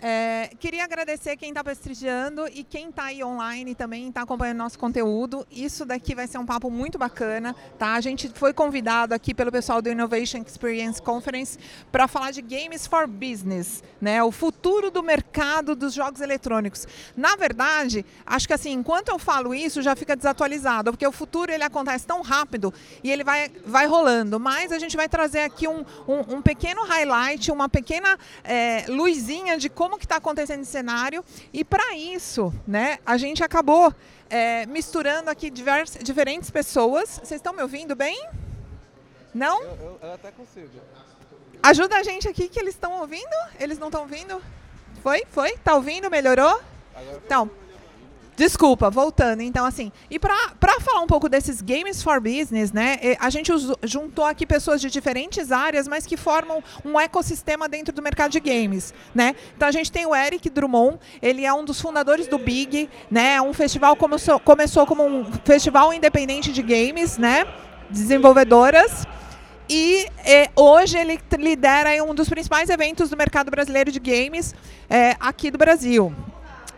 É, queria agradecer quem está prestigiando e quem está aí online também está acompanhando nosso conteúdo. Isso daqui vai ser um papo muito bacana, tá? A gente foi convidado aqui pelo pessoal do Innovation Experience Conference para falar de Games for Business, né? O futuro do mercado dos jogos eletrônicos. Na verdade, acho que assim, enquanto eu falo isso, já fica desatualizado, porque o futuro ele acontece tão rápido e ele vai, vai rolando. Mas a gente vai trazer aqui um, um, um pequeno highlight, uma pequena é, luzinha de como como que está acontecendo esse cenário. E para isso, né, a gente acabou é, misturando aqui divers, diferentes pessoas. Vocês estão me ouvindo bem? Não? Eu, eu, eu até consigo. Ajuda a gente aqui que eles estão ouvindo? Eles não estão ouvindo? Foi? Foi? Tá ouvindo? Melhorou? Então, Desculpa, voltando. Então, assim, e para falar um pouco desses Games for Business, né, a gente juntou aqui pessoas de diferentes áreas, mas que formam um ecossistema dentro do mercado de games, né? Então, a gente tem o Eric Drummond, ele é um dos fundadores do Big, né? Um festival começou, começou como um festival independente de games, né? Desenvolvedoras. E hoje ele lidera um dos principais eventos do mercado brasileiro de games eh, aqui do Brasil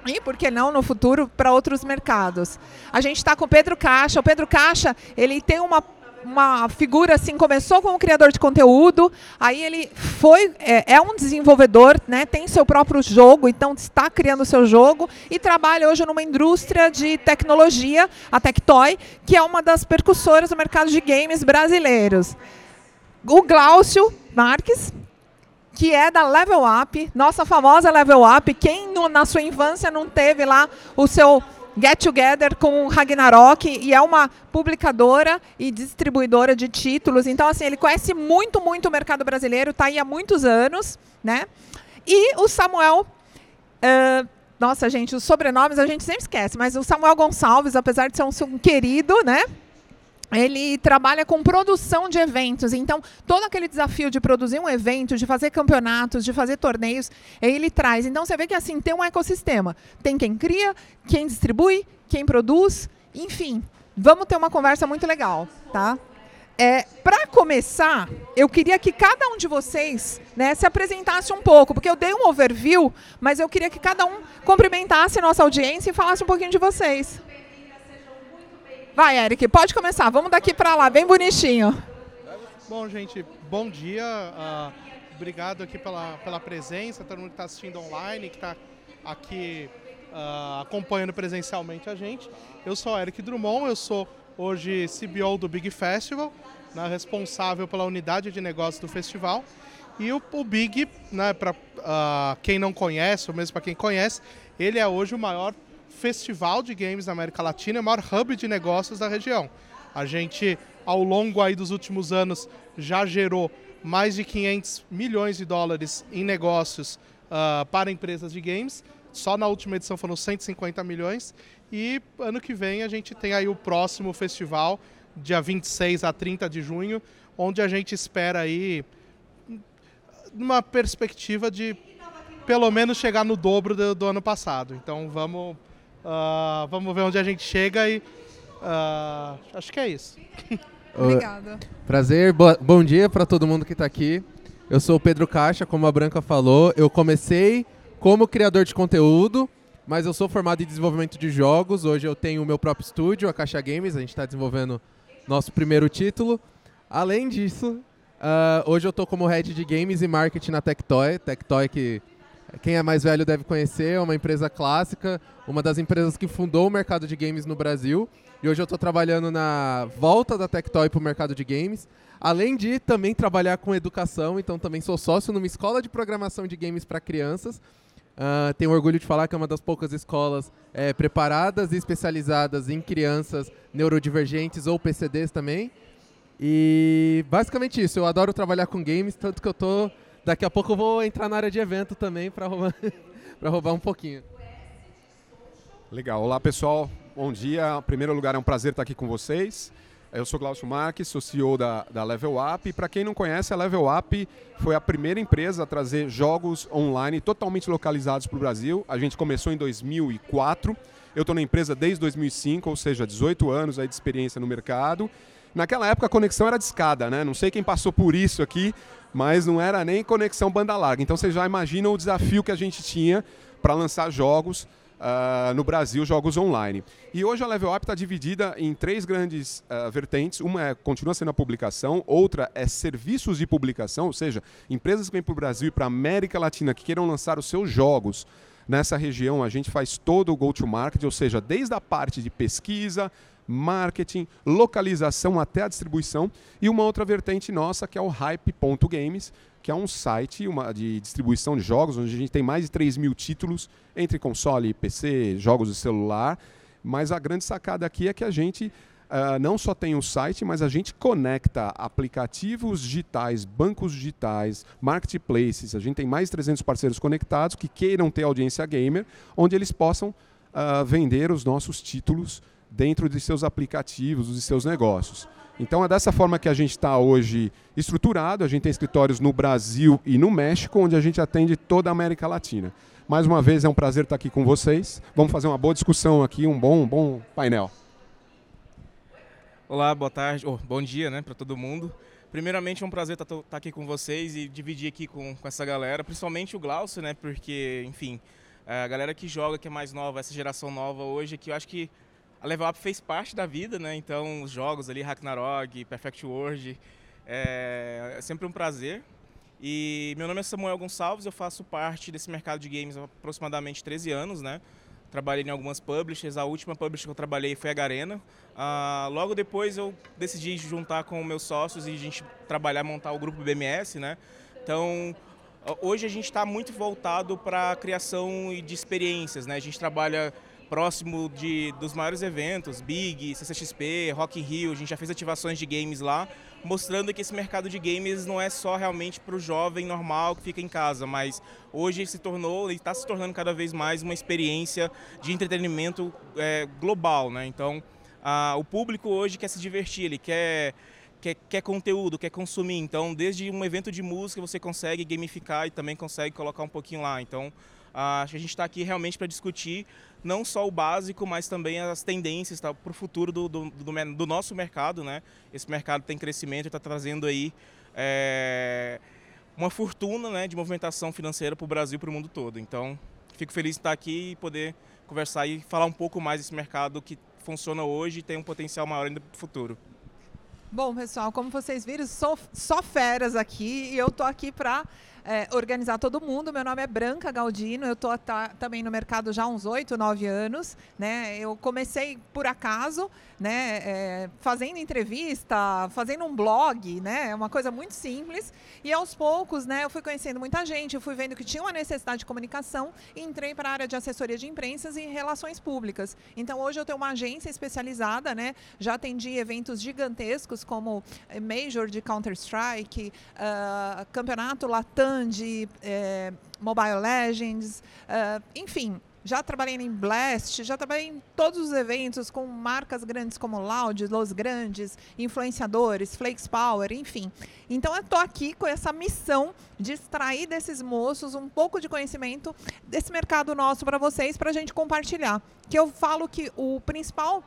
e por que não no futuro para outros mercados. A gente está com o Pedro Caixa. O Pedro Caixa ele tem uma uma figura assim começou como criador de conteúdo, aí ele foi é, é, um desenvolvedor, né? Tem seu próprio jogo, então está criando seu jogo e trabalha hoje numa indústria de tecnologia, a Tectoy, que é uma das percussoras do mercado de games brasileiros. O Glaucio Marques, que é da Level Up, nossa famosa Level Up. Quem no, na sua infância não teve lá o seu Get Together com Ragnarok e é uma publicadora e distribuidora de títulos. Então, assim, ele conhece muito, muito o mercado brasileiro, está aí há muitos anos, né? E o Samuel. Uh, nossa, gente, os sobrenomes a gente sempre esquece, mas o Samuel Gonçalves, apesar de ser um, um querido, né? Ele trabalha com produção de eventos. Então, todo aquele desafio de produzir um evento, de fazer campeonatos, de fazer torneios, ele traz. Então, você vê que assim tem um ecossistema. Tem quem cria, quem distribui, quem produz, enfim. Vamos ter uma conversa muito legal, tá? É, Para começar, eu queria que cada um de vocês né, se apresentasse um pouco, porque eu dei um overview, mas eu queria que cada um cumprimentasse nossa audiência e falasse um pouquinho de vocês. Vai, Eric, pode começar. Vamos daqui para lá, bem bonitinho. Bom, gente, bom dia. Uh, obrigado aqui pela, pela presença, todo mundo que está assistindo online, que está aqui uh, acompanhando presencialmente a gente. Eu sou Eric Drummond, eu sou hoje CBO do Big Festival, né, responsável pela unidade de negócios do festival. E o, o Big, né, para uh, ah, quem não conhece, ou mesmo para quem conhece, ele é hoje o maior festival de games na América Latina, é o maior hub de negócios da região. A gente, ao longo aí dos últimos anos, já gerou mais de 500 milhões de dólares em negócios uh, para empresas de games. Só na última edição foram 150 milhões. E ano que vem a gente tem aí o próximo festival, dia 26 a 30 de junho, onde a gente espera aí uma perspectiva de pelo menos chegar no dobro do, do ano passado. Então vamos Uh, vamos ver onde a gente chega e uh, acho que é isso. Obrigada. Prazer, bo bom dia para todo mundo que está aqui. Eu sou o Pedro Caixa, como a Branca falou. Eu comecei como criador de conteúdo, mas eu sou formado em desenvolvimento de jogos. Hoje eu tenho o meu próprio estúdio, a Caixa Games. A gente está desenvolvendo nosso primeiro título. Além disso, uh, hoje eu estou como head de games e marketing na Tectoy. Tectoy que quem é mais velho deve conhecer, é uma empresa clássica, uma das empresas que fundou o mercado de games no Brasil. E hoje eu estou trabalhando na volta da Tectoy para o mercado de games. Além de também trabalhar com educação, então também sou sócio numa escola de programação de games para crianças. Uh, tenho orgulho de falar que é uma das poucas escolas é, preparadas e especializadas em crianças neurodivergentes ou PCDs também. E basicamente isso, eu adoro trabalhar com games, tanto que eu tô. Daqui a pouco eu vou entrar na área de evento também para roubar, roubar um pouquinho. Legal. Olá pessoal, bom dia. Em primeiro lugar, é um prazer estar aqui com vocês. Eu sou Glaucio Marques, sou CEO da, da Level Up. Para quem não conhece, a Level Up foi a primeira empresa a trazer jogos online totalmente localizados para o Brasil. A gente começou em 2004. Eu estou na empresa desde 2005, ou seja, 18 anos aí de experiência no mercado. Naquela época a conexão era de escada, né? Não sei quem passou por isso aqui, mas não era nem conexão banda larga. Então você já imagina o desafio que a gente tinha para lançar jogos uh, no Brasil jogos online. E hoje a Level Up está dividida em três grandes uh, vertentes. Uma é, continua sendo a publicação, outra é serviços de publicação, ou seja, empresas que vêm para o Brasil e para a América Latina que queiram lançar os seus jogos nessa região, a gente faz todo o go-to-market, ou seja, desde a parte de pesquisa, marketing, localização até a distribuição, e uma outra vertente nossa que é o Hype.games, que é um site uma, de distribuição de jogos, onde a gente tem mais de 3 mil títulos entre console, PC, jogos de celular. Mas a grande sacada aqui é que a gente uh, não só tem o site, mas a gente conecta aplicativos digitais, bancos digitais, marketplaces. A gente tem mais de 300 parceiros conectados que queiram ter audiência gamer, onde eles possam uh, vender os nossos títulos dentro de seus aplicativos, de seus negócios. Então é dessa forma que a gente está hoje estruturado. A gente tem escritórios no Brasil e no México, onde a gente atende toda a América Latina. Mais uma vez é um prazer estar aqui com vocês. Vamos fazer uma boa discussão aqui, um bom, um bom painel. Olá, boa tarde, oh, bom dia, né, para todo mundo. Primeiramente é um prazer estar tá, tá aqui com vocês e dividir aqui com, com essa galera, principalmente o Glaucio, né, porque, enfim, a galera que joga, que é mais nova, essa geração nova hoje, que eu acho que a Level Up fez parte da vida, né? Então, os jogos ali, Ragnarok, Perfect World, é, é sempre um prazer. E meu nome é Samuel Gonçalves, eu faço parte desse mercado de games há aproximadamente 13 anos, né? Trabalhei em algumas publishers, a última publisher que eu trabalhei foi a Garena. Ah, logo depois eu decidi juntar com meus sócios e a gente trabalhar, montar o grupo BMS, né? Então, hoje a gente está muito voltado para a criação de experiências, né? A gente trabalha próximo de, dos maiores eventos, Big, CCXP, Rock in Rio, a gente já fez ativações de games lá, mostrando que esse mercado de games não é só realmente para o jovem normal que fica em casa, mas hoje se tornou e está se tornando cada vez mais uma experiência de entretenimento é, global, né? Então, a, o público hoje quer se divertir, ele quer quer, quer conteúdo, quer consumir. Então, desde um evento de música você consegue gamificar e também consegue colocar um pouquinho lá. Então, acho que a gente está aqui realmente para discutir não só o básico, mas também as tendências tá, para o futuro do, do, do, do, nosso mercado. Né? Esse mercado tem crescimento e está trazendo aí é, uma fortuna né, de movimentação financeira para o Brasil e para o mundo todo. Então, fico feliz de estar aqui e poder conversar e falar um pouco mais desse mercado que funciona hoje e tem um potencial maior ainda para o futuro. Bom, pessoal, como vocês viram, sou só feras aqui e eu tô aqui para é, organizar todo mundo. Meu nome é Branca Galdino, eu estou tá, também no mercado já há uns oito, nove anos. Né? Eu comecei por acaso, né, é, fazendo entrevista, fazendo um blog, né, é uma coisa muito simples. E aos poucos, né, eu fui conhecendo muita gente, eu fui vendo que tinha uma necessidade de comunicação e entrei para a área de assessoria de imprensas e relações públicas. Então hoje eu tenho uma agência especializada, né, já atendi eventos gigantescos como Major de Counter-Strike, uh, Campeonato Latam de é, Mobile Legends, uh, enfim, já trabalhei em Blast, já trabalhei em todos os eventos com marcas grandes como Loud, Los Grandes, influenciadores, Flakes Power, enfim. Então eu estou aqui com essa missão de extrair desses moços um pouco de conhecimento desse mercado nosso para vocês, para a gente compartilhar. Que eu falo que o principal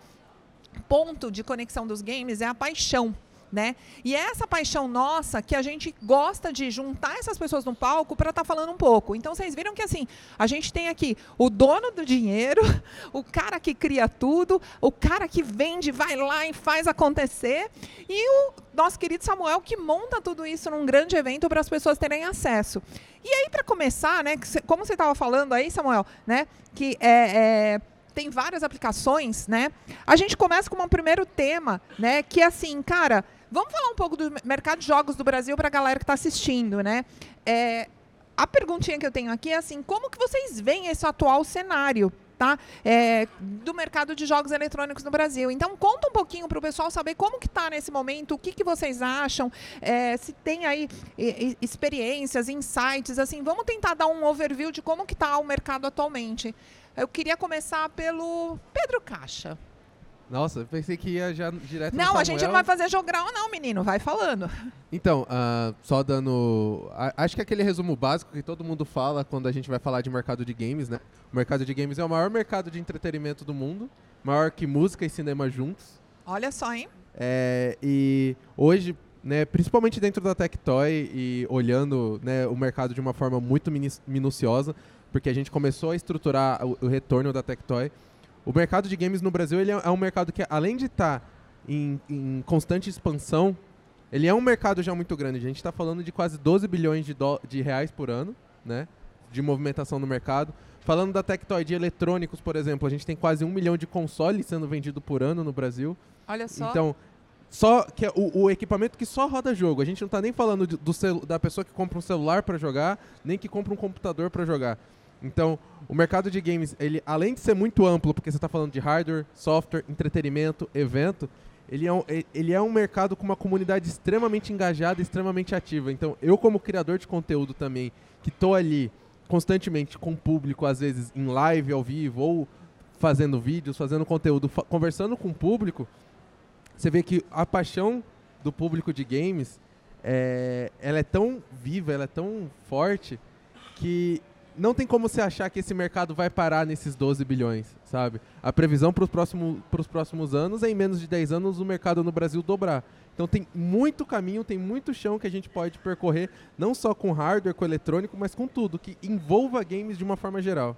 ponto de conexão dos games é a paixão né? E é essa paixão nossa que a gente gosta de juntar essas pessoas no palco para estar tá falando um pouco. Então vocês viram que assim, a gente tem aqui o dono do dinheiro, o cara que cria tudo, o cara que vende, vai lá e faz acontecer, e o nosso querido Samuel que monta tudo isso num grande evento para as pessoas terem acesso. E aí para começar, né, como você estava falando aí, Samuel, né, que é, é tem várias aplicações, né? A gente começa com um primeiro tema, né? Que é assim, cara, Vamos falar um pouco do mercado de jogos do Brasil para a galera que está assistindo, né? É, a perguntinha que eu tenho aqui é assim, como que vocês veem esse atual cenário? Tá? É, do mercado de jogos eletrônicos no Brasil. Então, conta um pouquinho para o pessoal saber como que está nesse momento, o que, que vocês acham, é, se tem aí experiências, insights, assim, vamos tentar dar um overview de como que está o mercado atualmente. Eu queria começar pelo Pedro Caixa. Nossa, eu pensei que ia já direto Não, a gente não vai fazer jogral não, menino. Vai falando. Então, uh, só dando... acho que aquele resumo básico que todo mundo fala quando a gente vai falar de mercado de games, né? O mercado de games é o maior mercado de entretenimento do mundo. Maior que música e cinema juntos. Olha só, hein? É, e hoje, né, principalmente dentro da Tectoy e olhando né, o mercado de uma forma muito minuciosa, porque a gente começou a estruturar o, o retorno da Tectoy o mercado de games no Brasil ele é, é um mercado que, além de estar tá em, em, constante expansão, ele é um mercado já muito grande. A gente está falando de quase 12 bilhões de, de reais por ano, né? De movimentação no mercado. Falando da Tectoy de eletrônicos, por exemplo, a gente tem quase um milhão de consoles sendo vendido por ano no Brasil. Olha só. Então, só que é o, o, equipamento que só roda jogo. A gente não está nem falando de, do da pessoa que compra um celular para jogar, nem que compra um computador para jogar. Então, o mercado de games, ele além de ser muito amplo, porque você está falando de hardware, software, entretenimento, evento, ele é, um, ele é um mercado com uma comunidade extremamente engajada, extremamente ativa. Então, eu como criador de conteúdo também, que estou ali constantemente com o público, às vezes em live, ao vivo, ou fazendo vídeos, fazendo conteúdo, fa conversando com o público, você vê que a paixão do público de games, é, ela é tão viva, ela é tão forte, que não tem como você achar que esse mercado vai parar nesses 12 bilhões, sabe? A previsão para os próximos, próximos anos é em menos de 10 anos o mercado no Brasil dobrar. Então tem muito caminho, tem muito chão que a gente pode percorrer, não só com hardware, com eletrônico, mas com tudo, que envolva games de uma forma geral.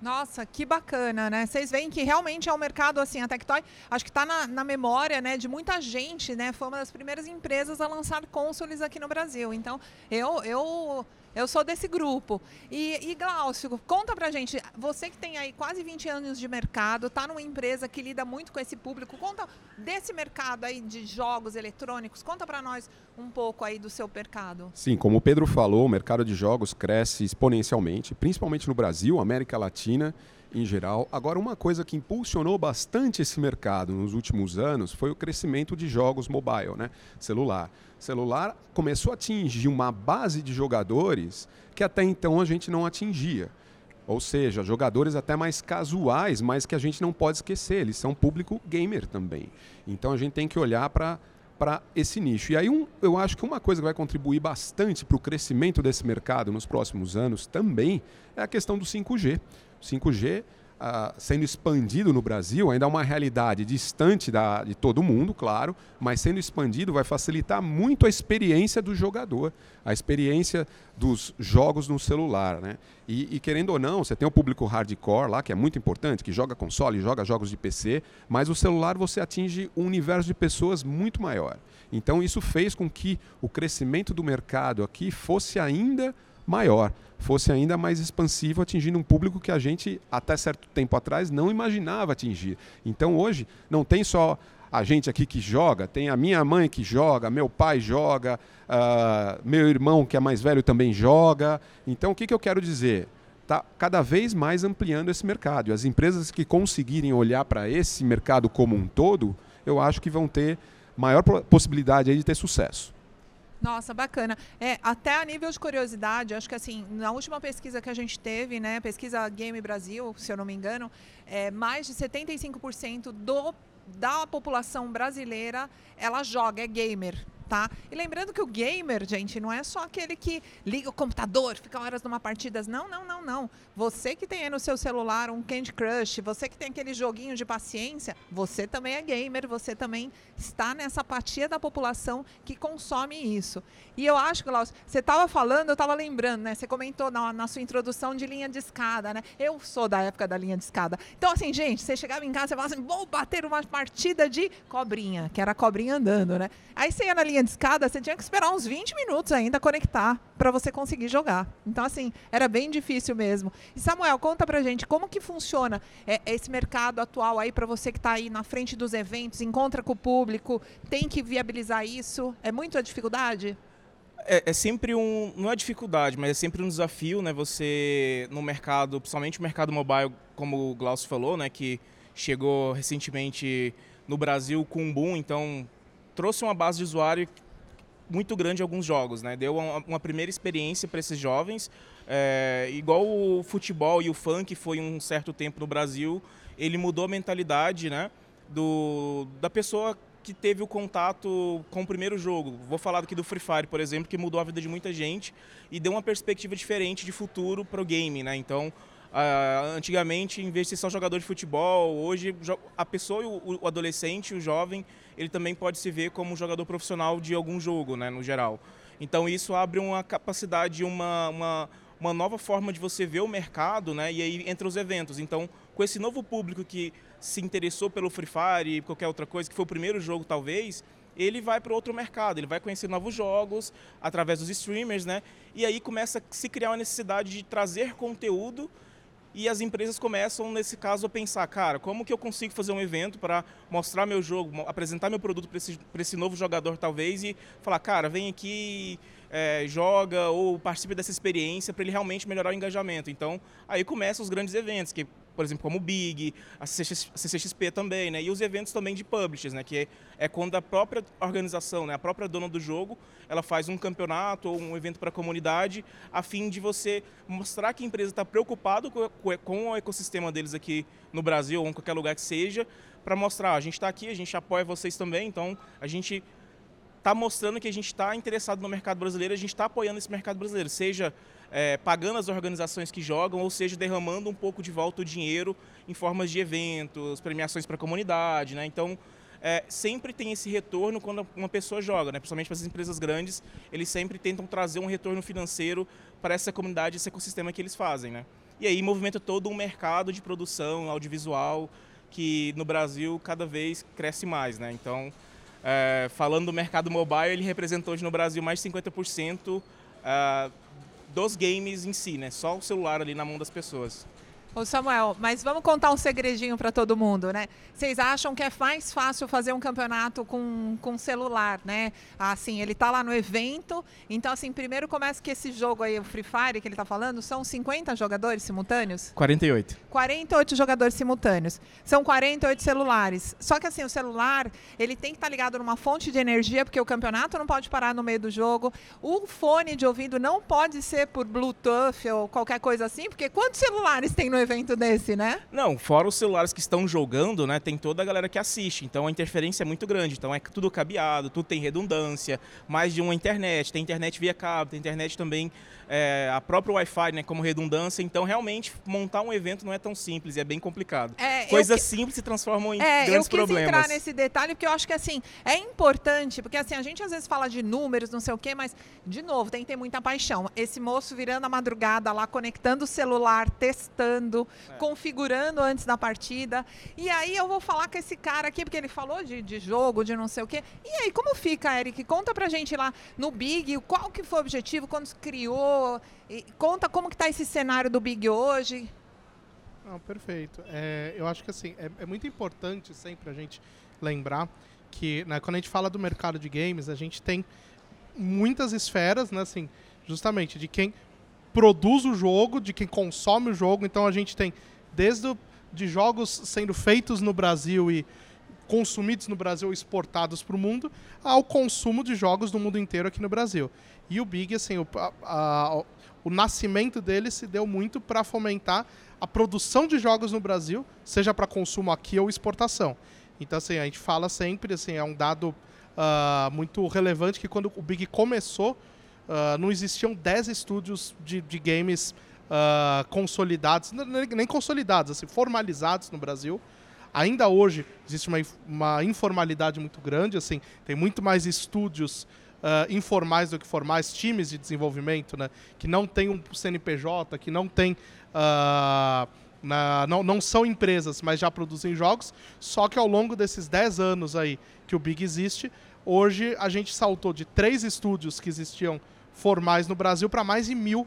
Nossa, que bacana, né? Vocês veem que realmente é um mercado, assim, a Tectoy, acho que está na, na, memória, né, de muita gente, né? Foi uma das primeiras empresas a lançar consoles aqui no Brasil. Então, eu, eu eu sou desse grupo. E, e Glaucio, conta pra gente, você que tem aí quase 20 anos de mercado, tá numa empresa que lida muito com esse público, conta desse mercado aí de jogos eletrônicos, conta para nós um pouco aí do seu mercado. Sim, como o Pedro falou, o mercado de jogos cresce exponencialmente, principalmente no Brasil, América Latina em geral. Agora, uma coisa que impulsionou bastante esse mercado nos últimos anos foi o crescimento de jogos mobile, né? celular. Celular começou a atingir uma base de jogadores que até então a gente não atingia. Ou seja, jogadores até mais casuais, mas que a gente não pode esquecer, eles são público gamer também. Então a gente tem que olhar para para esse nicho. E aí um, eu acho que uma coisa que vai contribuir bastante para o crescimento desse mercado nos próximos anos também é a questão do 5G. 5G sendo expandido no Brasil ainda é uma realidade distante da, de todo mundo, claro, mas sendo expandido vai facilitar muito a experiência do jogador, a experiência dos jogos no celular. Né? E, e, querendo ou não, você tem o público hardcore lá, que é muito importante, que joga console, joga jogos de PC, mas o celular você atinge um universo de pessoas muito maior. Então isso fez com que o crescimento do mercado aqui fosse ainda maior, fosse ainda mais expansivo, atingindo um público que a gente, até certo tempo atrás, não imaginava atingir. Então hoje, não tem só a gente aqui que joga, tem a minha mãe que joga, meu pai joga, uh, meu irmão que é mais velho também joga. Então o que, que eu quero dizer? Está cada vez mais ampliando esse mercado. E as empresas que conseguirem olhar para esse mercado como um todo, eu acho que vão ter maior possibilidade de ter sucesso. Nossa, bacana. É, até a nível de curiosidade, acho que assim, na última pesquisa que a gente teve, né, pesquisa Game Brasil, se eu não me engano, é, mais de 75% do, da população brasileira, ela joga, é gamer tá? E lembrando que o gamer, gente, não é só aquele que liga o computador, fica horas numa partida. Não, não, não, não. Você que tem aí no seu celular um Candy Crush, você que tem aquele joguinho de paciência, você também é gamer, você também está nessa apatia da população que consome isso. E eu acho, Glaucio, você estava falando, eu estava lembrando, né? Você comentou na, na, sua introdução de linha de escada, né? Eu sou da época da linha de escada. Então, assim, gente, você chegava em casa e falava assim, vou bater uma partida de cobrinha, que era cobrinha andando, né? Aí você ia na linha linha de escada, você tinha que esperar uns 20 minutos ainda conectar para você conseguir jogar. Então, assim, era bem difícil mesmo. E Samuel, conta pra gente como que funciona é, esse mercado atual aí para você que está aí na frente dos eventos, encontra com o público, tem que viabilizar isso. É muito a dificuldade? É, é, sempre um. Não é dificuldade, mas é sempre um desafio, né? Você, no mercado, principalmente o mercado mobile, como o Glaucio falou, né? Que chegou recentemente no Brasil com um boom, então trouxe uma base de usuário muito grande alguns jogos, né? Deu uma, uma primeira experiência para esses jovens, é, igual o futebol e o funk foi um certo tempo no Brasil, ele mudou a mentalidade, né? Do, da pessoa que teve o contato com o primeiro jogo. Vou falar aqui do Free Fire, por exemplo, que mudou a vida de muita gente e deu uma perspectiva diferente de futuro para o game, né? Então, uh, antigamente, em vez de ser só jogador de futebol, hoje a pessoa, o, adolescente, o jovem, ele também pode se ver como jogador profissional de algum jogo, né, no geral. Então, isso abre uma capacidade, uma, uma, uma nova forma de você ver o mercado, né? E aí entra os eventos. Então, com esse novo público que se interessou pelo Free Fire e qualquer outra coisa, que foi o primeiro jogo talvez, ele vai para outro mercado, ele vai conhecer novos jogos através dos streamers, né? E aí começa a se criar uma necessidade de trazer conteúdo e as empresas começam, nesse caso, a pensar, cara, como que eu consigo fazer um evento para mostrar meu jogo, apresentar meu produto para esse, esse novo jogador, talvez, e falar, cara, vem aqui, é, joga ou participe dessa experiência para ele realmente melhorar o engajamento. Então, aí começam os grandes eventos, que por exemplo, como o Big, a CCXP também, né? E os eventos também de publishers, né? Que é, quando a própria organização, né? a própria dona do jogo, ela faz um campeonato ou um evento para a comunidade, a fim de você mostrar que a empresa está preocupada com, o ecossistema deles aqui no Brasil ou em qualquer lugar que seja, para mostrar, a gente está aqui, a gente apoia vocês também, então a gente está mostrando que a gente está interessado no mercado brasileiro, a gente está apoiando esse mercado brasileiro, seja é, pagando as organizações que jogam, ou seja, derramando um pouco de volta o dinheiro em formas de eventos, premiações para a comunidade. Né? Então, é, sempre tem esse retorno quando uma pessoa joga, né? principalmente para as empresas grandes, eles sempre tentam trazer um retorno financeiro para essa comunidade, esse ecossistema que eles fazem. Né? E aí movimenta todo um mercado de produção audiovisual que no Brasil cada vez cresce mais. Né? Então, é, falando do mercado mobile, ele representa hoje no Brasil mais de 50% dos games em si, né? Só o celular ali na mão das pessoas. Ô Samuel, mas vamos contar um segredinho para todo mundo, né? Vocês acham que é mais fácil fazer um campeonato com, com celular, né? Assim, ele tá lá no evento, então assim, primeiro começa que esse jogo aí, o Free Fire que ele tá falando, são 50 jogadores simultâneos? 48. 48 jogadores simultâneos. São 48 celulares. Só que assim, o celular, ele tem que estar tá ligado numa fonte de energia, porque o campeonato não pode parar no meio do jogo. O fone de ouvido não pode ser por Bluetooth ou qualquer coisa assim, porque quantos celulares tem no evento desse, né? Não, fora os celulares que estão jogando, né? Tem toda a galera que assiste. Então a interferência é muito grande. Então é tudo cabeado, tudo tem redundância, mais de uma internet. Tem internet via cabo, tem internet também, é, a própria Wi-Fi, né? Como redundância. Então realmente montar um evento não é tão simples, é bem complicado. É, Coisas que... simples se transformam em é, grandes problemas. Eu quis entrar nesse detalhe porque eu acho que assim, é importante, porque assim, a gente às vezes fala de números, não sei o quê, mas, de novo, tem que ter muita paixão. Esse moço virando a madrugada lá, conectando o celular, testando é. configurando antes da partida. E aí eu vou falar com esse cara aqui, porque ele falou de, de jogo, de não sei o quê. E aí, como fica, Eric? Conta pra gente lá no Big, qual que foi o objetivo, quando criou, conta como que tá esse cenário do Big hoje. Não, perfeito. É, eu acho que assim, é, é, muito importante sempre a gente lembrar que né, quando a gente fala do mercado de games, a gente tem muitas esferas, né, assim, justamente de quem produz o jogo, de quem consome o jogo. Então a gente tem desde de jogos sendo feitos no Brasil e consumidos no Brasil exportados para o mundo, ao consumo de jogos do mundo inteiro aqui no Brasil. E o Big, assim, o, a, a, o nascimento dele se deu muito para fomentar a produção de jogos no Brasil, seja para consumo aqui ou exportação. Então, assim, a gente fala sempre, assim, é um dado uh, muito relevante que quando o Big começou, Uh, não existiam 10 estúdios de, de games uh, consolidados, nem consolidados, assim, formalizados no Brasil. Ainda hoje existe uma, uma informalidade muito grande, assim, tem muito mais estúdios uh, informais do que formais, times de desenvolvimento, né, que não tem um CNPJ, que não tem na, não, não são empresas, mas já produzem jogos. Só que ao longo desses 10 anos aí que o Big existe, hoje a gente saltou de três estúdios que existiam formais no Brasil para mais de mil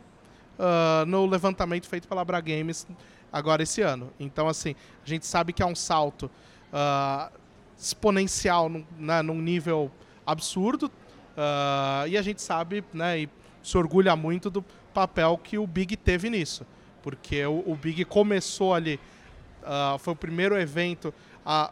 uh, no levantamento feito pela Bra Games agora esse ano. Então, assim, a gente sabe que é um salto uh, exponencial num, né, num nível absurdo. Uh, e a gente sabe, né, e se orgulha muito do papel que o Big teve nisso. Porque o, o Big começou ali, uh, foi o primeiro evento a,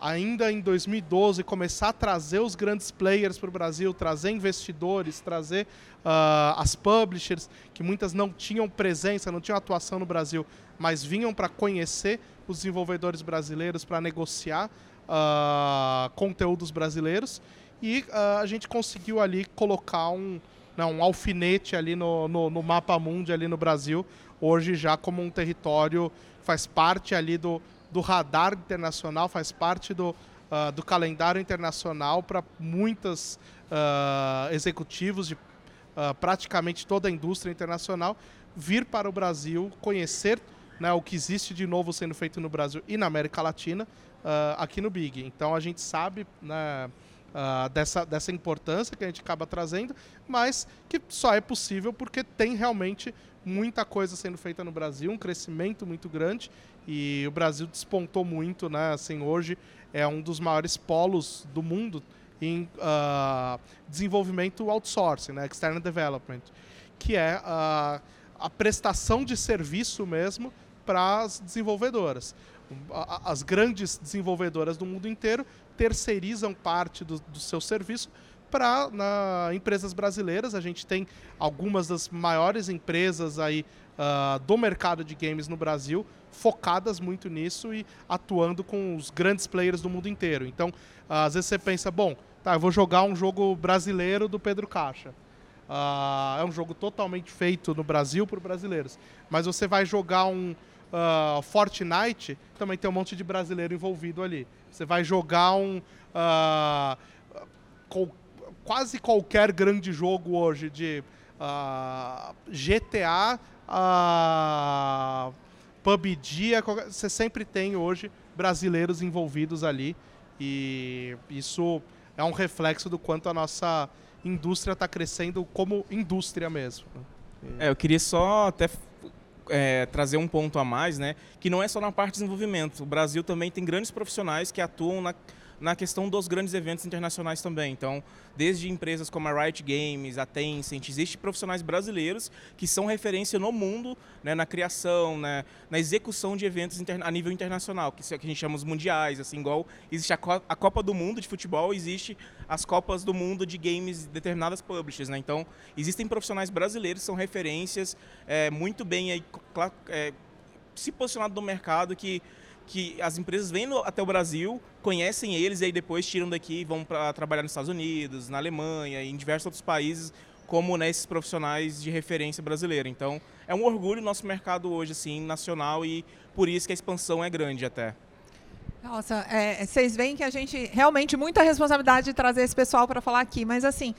ainda em 2012, começar a trazer os grandes players para o Brasil, trazer investidores, trazer uh, as publishers, que muitas não tinham presença, não tinham atuação no Brasil, mas vinham para conhecer os desenvolvedores brasileiros, para negociar uh, conteúdos brasileiros. E uh, a gente conseguiu ali colocar um, não, um alfinete ali no, no, no mapa mundi ali no Brasil, hoje já como um território faz parte ali do, do radar internacional, faz parte do, uh, do calendário internacional para muitos uh, executivos de uh, praticamente toda a indústria internacional vir para o Brasil, conhecer né, o que existe de novo sendo feito no Brasil e na América Latina aqui no Big. Então a gente sabe né, dessa, dessa importância que a gente acaba trazendo, mas que só é possível porque tem realmente muita coisa sendo feita no Brasil, um crescimento muito grande e o Brasil despontou muito, né? Assim, hoje é um dos maiores polos do mundo em uh, desenvolvimento outsourcing, né? External Development, que é uh, a prestação de serviço mesmo para as desenvolvedoras. As grandes desenvolvedoras do mundo inteiro terceirizam parte do, do seu serviço para empresas brasileiras. A gente tem algumas das maiores empresas aí uh, do mercado de games no Brasil focadas muito nisso e atuando com os grandes players do mundo inteiro. Então, uh, às vezes você pensa, bom, tá, eu vou jogar um jogo brasileiro do Pedro Caixa. Uh, é um jogo totalmente feito no Brasil por brasileiros. Mas você vai jogar um uh, Fortnite, também tem um monte de brasileiro envolvido ali. Você vai jogar um. Uh, quase qualquer grande jogo hoje de GTA, PUBG, você sempre tem hoje brasileiros envolvidos ali e isso é um reflexo do quanto a nossa indústria está crescendo como indústria mesmo. É, eu queria só até é, trazer um ponto a mais, né? Que não é só na parte de desenvolvimento. O Brasil também tem grandes profissionais que atuam na na questão dos grandes eventos internacionais também. Então, desde empresas como a Riot Games, a Tencent, existem profissionais brasileiros que são referência no mundo né, na criação, né, na execução de eventos a nível internacional, que, que a gente chama os mundiais, assim, igual existe a, Co a Copa do Mundo de futebol, existe as Copas do Mundo de games de determinadas publishers. Né? Então, existem profissionais brasileiros que são referências é, muito bem aí, é, se posicionado no mercado que que as empresas vêm até o Brasil, conhecem eles e aí depois tiram daqui e vão para trabalhar nos Estados Unidos, na Alemanha e em diversos outros países, como né, esses profissionais de referência brasileira. Então, é um orgulho nosso mercado hoje, assim, nacional e por isso que a expansão é grande até. Nossa, é, vocês veem que a gente realmente muita responsabilidade de trazer esse pessoal para falar aqui, mas assim,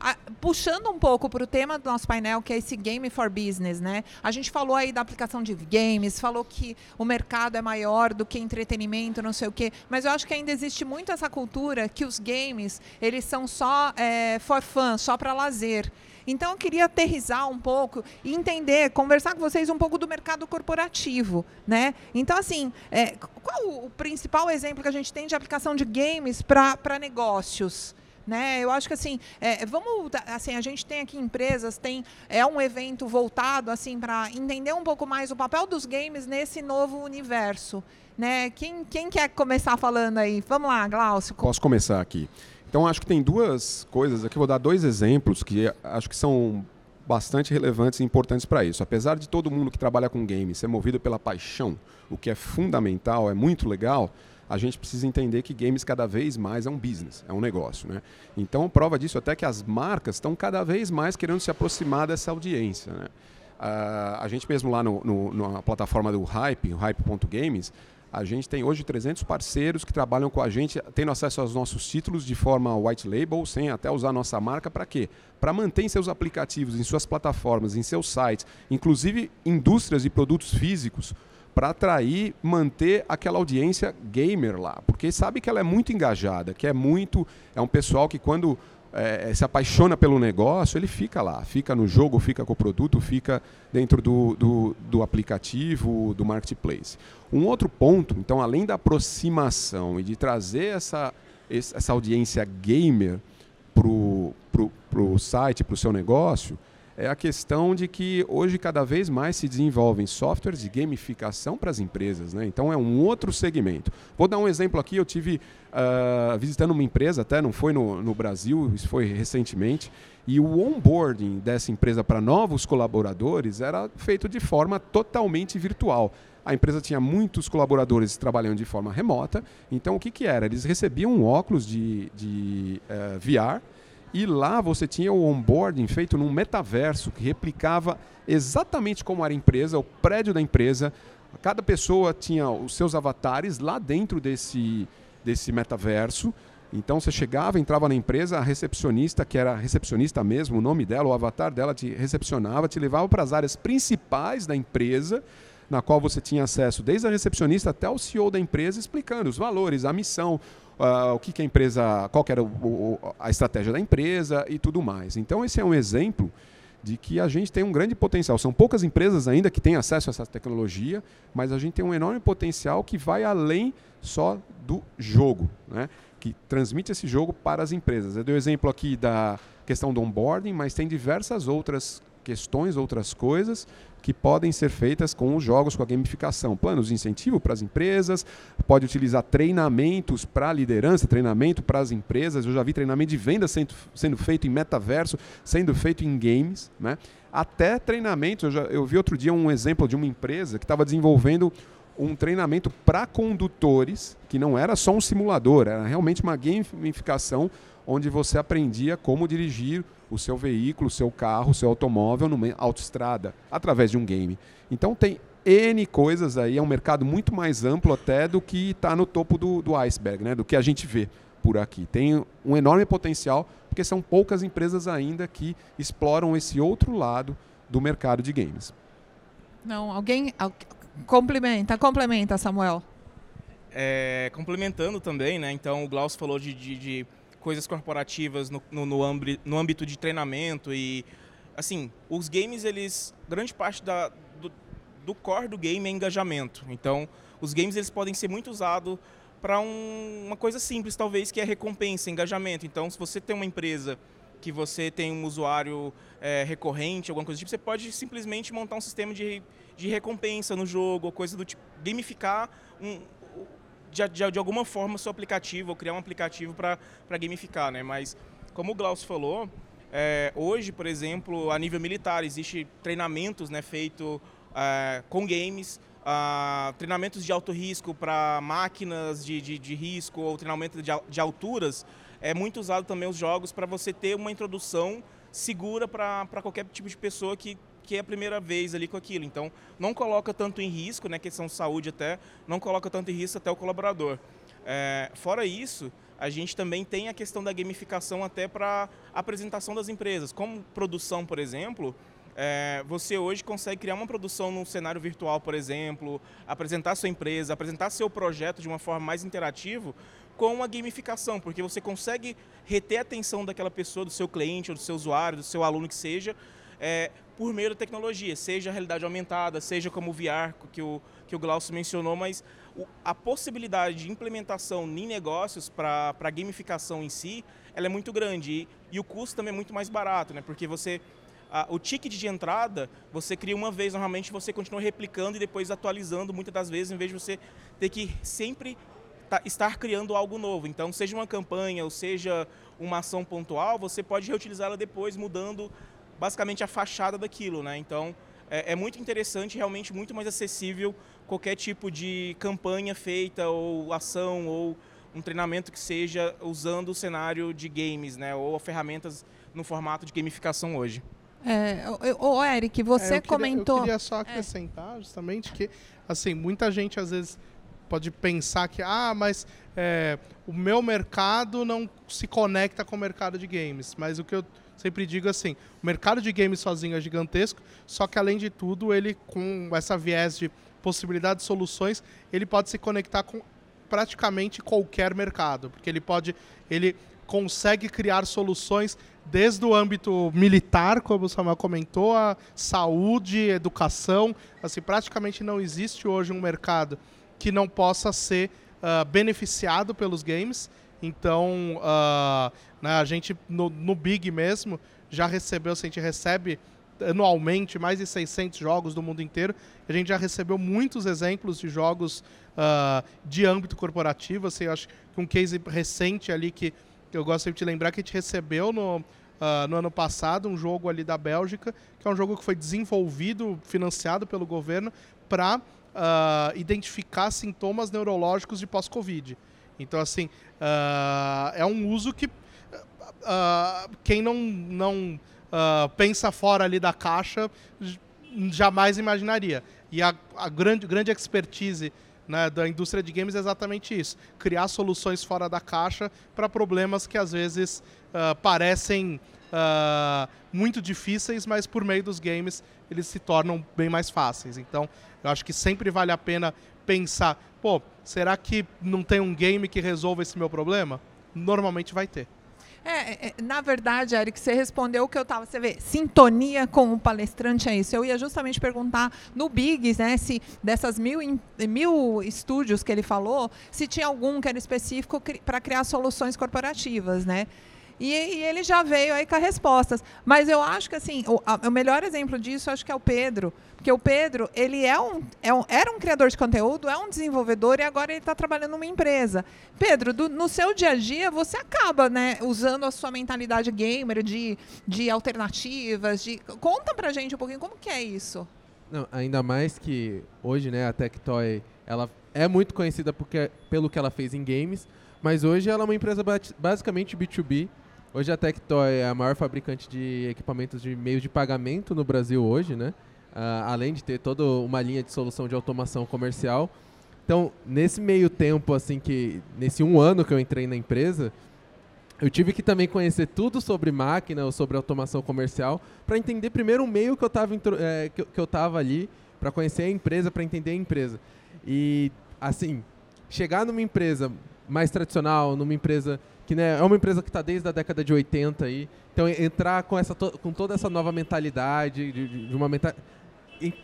a, puxando um pouco para o tema do nosso painel, que é esse Game for Business, né? A gente falou aí da aplicação de games, falou que o mercado é maior do que entretenimento, não sei o quê, mas eu acho que ainda existe muito essa cultura que os games, eles são só é, for fun, só para lazer. Então, eu queria aterrizar um pouco e entender, conversar com vocês um pouco do mercado corporativo. Né? Então, assim, é, qual o principal exemplo que a gente tem de aplicação de games para negócios? Né? Eu acho que assim, é, vamos, assim, a gente tem aqui empresas, tem é um evento voltado assim para entender um pouco mais o papel dos games nesse novo universo, né? Quem, quem quer começar falando aí? Vamos lá, Glaucio. Posso começar aqui. Então acho que tem duas coisas aqui, vou dar dois exemplos que acho que são bastante relevantes e importantes para isso. Apesar de todo mundo que trabalha com games ser movido pela paixão, o que é fundamental, é muito legal a gente precisa entender que games cada vez mais é um business, é um negócio. Né? Então, prova disso até que as marcas estão cada vez mais querendo se aproximar dessa audiência. Né? Uh, a gente mesmo lá no, no, na plataforma do Hype, hype.games, a gente tem hoje 300 parceiros que trabalham com a gente, tendo acesso aos nossos títulos de forma white label, sem até usar nossa marca, para quê? Para manter em seus aplicativos, em suas plataformas, em seus sites, inclusive indústrias e produtos físicos, para atrair, manter aquela audiência gamer lá, porque sabe que ela é muito engajada, que é muito, é um pessoal que quando é, se apaixona pelo negócio, ele fica lá, fica no jogo, fica com o produto, fica dentro do, do, do aplicativo, do marketplace. Um outro ponto, então, além da aproximação e de trazer essa, essa audiência gamer para o site, para o seu negócio, é a questão de que hoje cada vez mais se desenvolvem softwares de gamificação para as empresas. Né? Então é um outro segmento. Vou dar um exemplo aqui, eu tive uh, visitando uma empresa, até não foi no, no Brasil, isso foi recentemente, e o onboarding dessa empresa para novos colaboradores era feito de forma totalmente virtual. A empresa tinha muitos colaboradores trabalhando de forma remota, então o que, que era? Eles recebiam um óculos de, de uh, eh, VR e lá você tinha o onboarding feito num metaverso que replicava exatamente como era a empresa, o prédio da empresa. Cada pessoa tinha os seus avatares lá dentro desse, desse metaverso. Então você chegava, entrava na empresa, a recepcionista, que era recepcionista mesmo, o nome dela, o avatar dela te recepcionava, te levava para as áreas principais da empresa, na qual você tinha acesso desde a recepcionista até o CEO da empresa, explicando os valores, a missão, uh, o que, que, a empresa, qual era o, o, a estratégia da empresa e tudo mais. Então esse é um exemplo de que a gente tem um grande potencial. São poucas empresas ainda que têm acesso a essa tecnologia, mas a gente tem um enorme potencial que vai além só do jogo, né? que transmite esse jogo para as empresas. Eu dei o exemplo aqui da questão do onboarding, mas tem diversas outras questões, outras coisas que podem ser feitas com os jogos, com a gamificação. Planos de incentivo para as empresas, pode utilizar treinamentos para a liderança, treinamento para as empresas. Eu já vi treinamento de venda sendo, sendo feito em metaverso, sendo feito em games. Né? Até treinamento, eu, já, eu vi outro dia um exemplo de uma empresa que estava desenvolvendo um treinamento para condutores, que não era só um simulador, era realmente uma gamificação onde você aprendia como dirigir o seu veículo, o seu carro, o seu automóvel numa autoestrada, através de um game. Então tem N coisas aí, é um mercado muito mais amplo até do que está no topo do, do iceberg, né? do que a gente vê por aqui. Tem um enorme potencial, porque são poucas empresas ainda que exploram esse outro lado do mercado de games. Não, alguém complementa, complementa, Samuel. É, complementando também, né? Então o Glaucio falou de, de, de coisas corporativas no, no, no, âmbito, no âmbito de treinamento e assim os games eles grande parte da, do, do core do game é engajamento. Então os games eles podem ser muito usados para um, uma coisa simples talvez que é recompensa engajamento. Então se você tem uma empresa que você tem um usuário é, recorrente alguma coisa do tipo você pode simplesmente montar um sistema de, de recompensa no jogo coisa do tipo gamificar um, de, de, de alguma forma seu aplicativo, ou criar um aplicativo para gamificar, né? Mas, como o Glaucio falou, é, hoje, por exemplo, a nível militar, existe treinamentos né, feitos é, com games, uh, treinamentos de alto risco para máquinas de, de, de, risco ou treinamento de, de alturas. É muito usado também os jogos para você ter uma introdução segura para qualquer tipo de pessoa que que é a primeira vez ali com aquilo. Então, não coloca tanto em risco, né, questão de saúde até, não coloca tanto em risco até o colaborador. É, fora isso, a gente também tem a questão da gamificação até para apresentação das empresas. Como produção, por exemplo, é, você hoje consegue criar uma produção num cenário virtual, por exemplo, apresentar sua empresa, apresentar seu projeto de uma forma mais interativa com a gamificação, porque você consegue reter a atenção daquela pessoa, do seu cliente, ou do seu usuário, do seu aluno que seja, é, por meio da tecnologia, seja realidade aumentada, seja como o VR que o, que o Glaucio mencionou, mas o, a possibilidade de implementação em negócios para a gamificação em si, ela é muito grande e, e, o custo também é muito mais barato, né? porque você a, o ticket de entrada você cria uma vez, normalmente você continua replicando e depois atualizando muitas das vezes, em vez de você ter que sempre tá, estar criando algo novo. Então, seja uma campanha ou seja uma ação pontual, você pode reutilizá-la depois, mudando basicamente a fachada daquilo, né? Então é, é, muito interessante, realmente muito mais acessível qualquer tipo de campanha feita ou ação ou um treinamento que seja usando o cenário de games, né? Ou ferramentas no formato de gamificação hoje. É, o, Eric, você é, eu queria, comentou. Eu queria só é. acrescentar justamente que, assim, muita gente às vezes pode pensar que, ah, mas é, o meu mercado não se conecta com o mercado de games. Mas o que eu sempre digo assim, o mercado de games sozinho é gigantesco, só que além de tudo, ele com essa viés de possibilidades de soluções, ele pode se conectar com praticamente qualquer mercado, porque ele pode, ele consegue criar soluções desde o âmbito militar, como o Samuel comentou, a saúde, educação, assim, praticamente não existe hoje um mercado que não possa ser uh, beneficiado pelos games Então, uh, né, a gente no, no Big mesmo já recebeu, a gente recebe anualmente mais de 600 jogos do mundo inteiro. A gente já recebeu muitos exemplos de jogos uh, de âmbito corporativo. Assim, acho que um case recente ali que eu gosto de lembrar que a gente recebeu no, uh, no ano passado um jogo ali da Bélgica, que é um jogo que foi desenvolvido, financiado pelo governo para uh, identificar sintomas neurológicos de pós-Covid. Então, assim, é um uso que quem não, não uh, pensa fora ali da caixa, jamais imaginaria. E a, a grande, grande expertise né, da indústria de games é exatamente isso: criar soluções fora da caixa para problemas que às vezes uh, parecem uh, muito difíceis, mas por meio dos games eles se tornam bem mais fáceis. Então, eu acho que sempre vale a pena pensar: pô, será que não tem um game que resolva esse meu problema? Normalmente vai ter. É, é, é, na verdade, Eric, você respondeu o que eu estava. Você vê, sintonia com o palestrante é isso. Eu ia justamente perguntar no Biggs, né, se dessas mil, mil estúdios que ele falou, se tinha algum que era específico para criar soluções corporativas, né? E, e, ele já veio aí com as respostas. Mas eu acho que assim, o, a, o melhor exemplo disso acho que é o Pedro. Porque o Pedro, ele é um, é um, era um criador de conteúdo, é um desenvolvedor e agora ele está trabalhando numa empresa. Pedro, do, no seu dia a dia, você acaba né, usando a sua mentalidade gamer de, de alternativas. De... Conta pra gente um pouquinho como que é isso. Não, ainda mais que hoje né, a Tectoy ela é muito conhecida porque, pelo que ela fez em games, mas hoje ela é uma empresa basicamente B2B Hoje a Tectoy é a maior fabricante de equipamentos de meios de pagamento no Brasil hoje, né? Uh, além de ter toda uma linha de solução de automação comercial. Então, nesse meio tempo, assim, que nesse um ano que eu entrei na empresa, eu tive que também conhecer tudo sobre máquina ou sobre automação comercial para entender primeiro o meio que eu estava é, que, que eu tava ali, para conhecer a empresa, para entender a empresa. E, assim, chegar numa empresa mais tradicional, numa empresa que né, é uma empresa que está desde a década de 80 aí. Então entrar com, essa com toda essa nova mentalidade, de, de uma mentalidade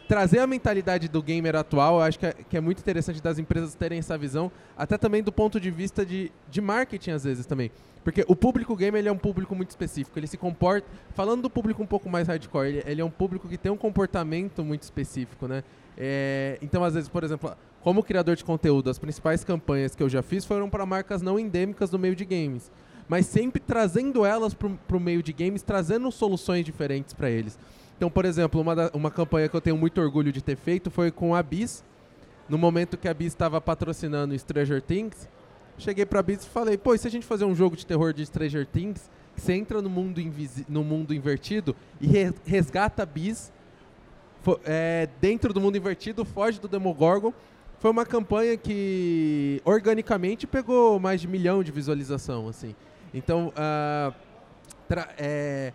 trazer a mentalidade do gamer atual, eu acho que é, que é, muito interessante das empresas terem essa visão, até também do ponto de vista de, de marketing às vezes também. Porque o público gamer ele é um público muito específico, ele se comporta, falando do público um pouco mais hardcore, ele, ele é um público que tem um comportamento muito específico, né? É, então, às vezes, por exemplo, como criador de conteúdo, as principais campanhas que eu já fiz foram para marcas não endêmicas do meio de games, mas sempre trazendo elas para o meio de games, trazendo soluções diferentes para eles. Então, por exemplo, uma, da, uma campanha que eu tenho muito orgulho de ter feito foi com a Bis. No momento que a Bis estava patrocinando Stranger Things, cheguei para a Bis e falei: pô, e se a gente fazer um jogo de terror de Stranger Things, você entra no mundo, no mundo invertido e re resgata a Bis é, dentro do mundo invertido, foge do Demogorgon foi uma campanha que organicamente pegou mais de um milhão de visualização, assim. Então, uh, é,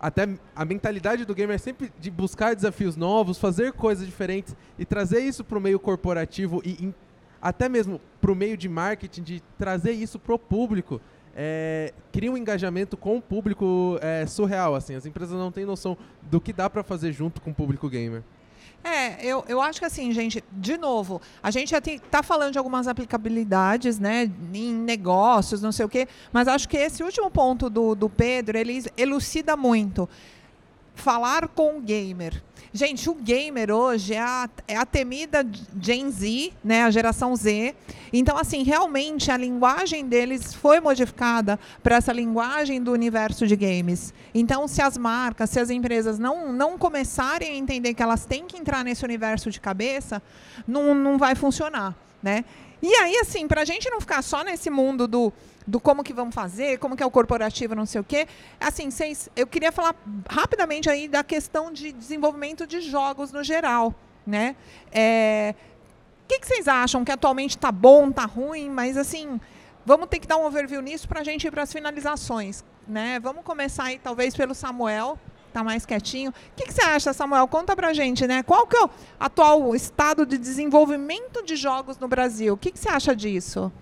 até a mentalidade do gamer é sempre de buscar desafios novos, fazer coisas diferentes e trazer isso para o meio corporativo e in, até mesmo para o meio de marketing, de trazer isso para o público. É, cria um engajamento com o público é, surreal. Assim, as empresas não têm noção do que dá para fazer junto com o público gamer. É, eu, eu acho que assim, gente, de novo, a gente já está falando de algumas aplicabilidades, né, em negócios, não sei o quê, mas acho que esse último ponto do, do Pedro, ele elucida muito. Falar com o gamer. Gente, o gamer hoje é a, é a temida Gen Z, né, a geração Z. Então, assim, realmente a linguagem deles foi modificada para essa linguagem do universo de games. Então, se as marcas, se as empresas não, não começarem a entender que elas têm que entrar nesse universo de cabeça, não, não vai funcionar, né? E aí, assim, para a gente não ficar só nesse mundo do do como que vamos fazer, como que é o corporativo, não sei o quê. Assim, vocês, eu queria falar rapidamente aí da questão de desenvolvimento de jogos no geral, né? É, o que, que vocês acham que atualmente está bom, está ruim, mas assim, vamos ter que dar um overview nisso para a gente ir para as finalizações, né? Vamos começar aí talvez pelo Samuel, tá mais quietinho. O que, que, você acha, Samuel? Conta pra gente, né? Qual que é o atual estado de desenvolvimento de jogos no Brasil? O que, que você acha disso?